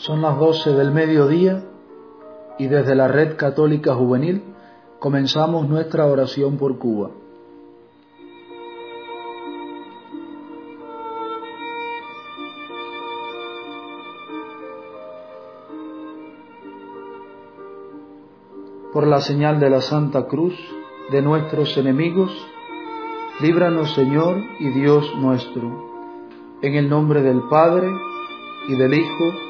Son las doce del mediodía y desde la Red Católica Juvenil comenzamos nuestra oración por Cuba. Por la señal de la Santa Cruz de nuestros enemigos, líbranos Señor y Dios nuestro, en el nombre del Padre y del Hijo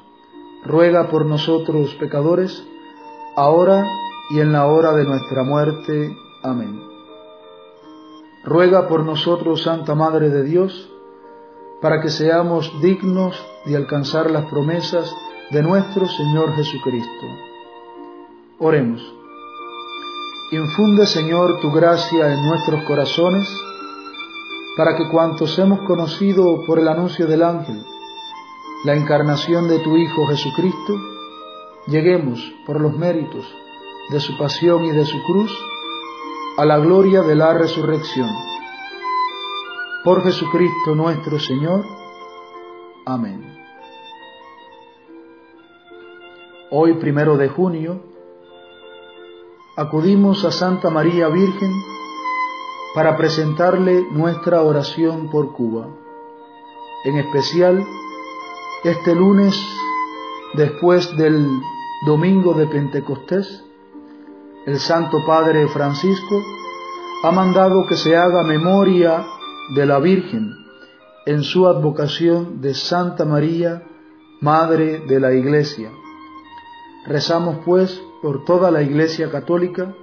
ruega por nosotros pecadores, ahora y en la hora de nuestra muerte. Amén. Ruega por nosotros, Santa Madre de Dios, para que seamos dignos de alcanzar las promesas de nuestro Señor Jesucristo. Oremos. Infunde, Señor, tu gracia en nuestros corazones, para que cuantos hemos conocido por el anuncio del ángel, la encarnación de tu Hijo Jesucristo, lleguemos por los méritos de su pasión y de su cruz a la gloria de la resurrección. Por Jesucristo nuestro Señor. Amén. Hoy, primero de junio, acudimos a Santa María Virgen para presentarle nuestra oración por Cuba, en especial este lunes, después del domingo de Pentecostés, el Santo Padre Francisco ha mandado que se haga memoria de la Virgen en su advocación de Santa María, Madre de la Iglesia. Rezamos pues por toda la Iglesia Católica,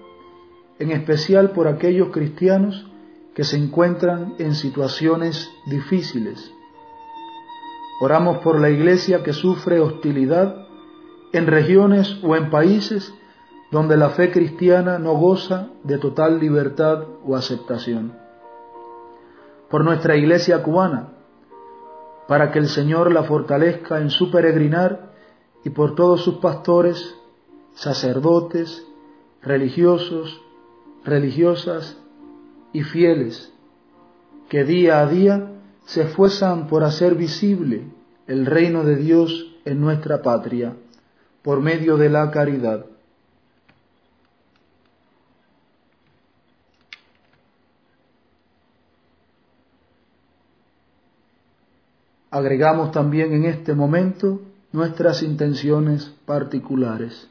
en especial por aquellos cristianos que se encuentran en situaciones difíciles Oramos por la iglesia que sufre hostilidad en regiones o en países donde la fe cristiana no goza de total libertad o aceptación. Por nuestra iglesia cubana, para que el Señor la fortalezca en su peregrinar y por todos sus pastores, sacerdotes, religiosos, religiosas y fieles, que día a día se esfuerzan por hacer visible el reino de Dios en nuestra patria por medio de la caridad. Agregamos también en este momento nuestras intenciones particulares.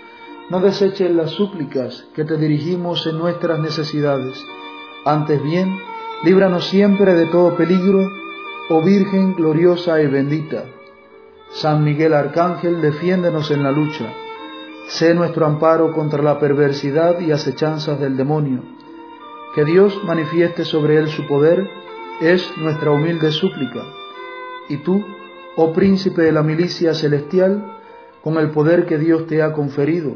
no deseches las súplicas que te dirigimos en nuestras necesidades. Antes bien, líbranos siempre de todo peligro, oh Virgen gloriosa y bendita. San Miguel Arcángel, defiéndenos en la lucha. Sé nuestro amparo contra la perversidad y acechanzas del demonio. Que Dios manifieste sobre él su poder es nuestra humilde súplica. Y tú, oh príncipe de la milicia celestial, con el poder que Dios te ha conferido,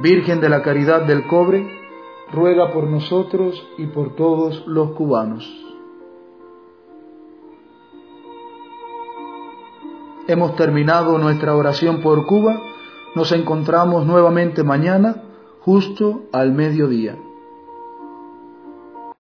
Virgen de la Caridad del Cobre, ruega por nosotros y por todos los cubanos. Hemos terminado nuestra oración por Cuba. Nos encontramos nuevamente mañana, justo al mediodía.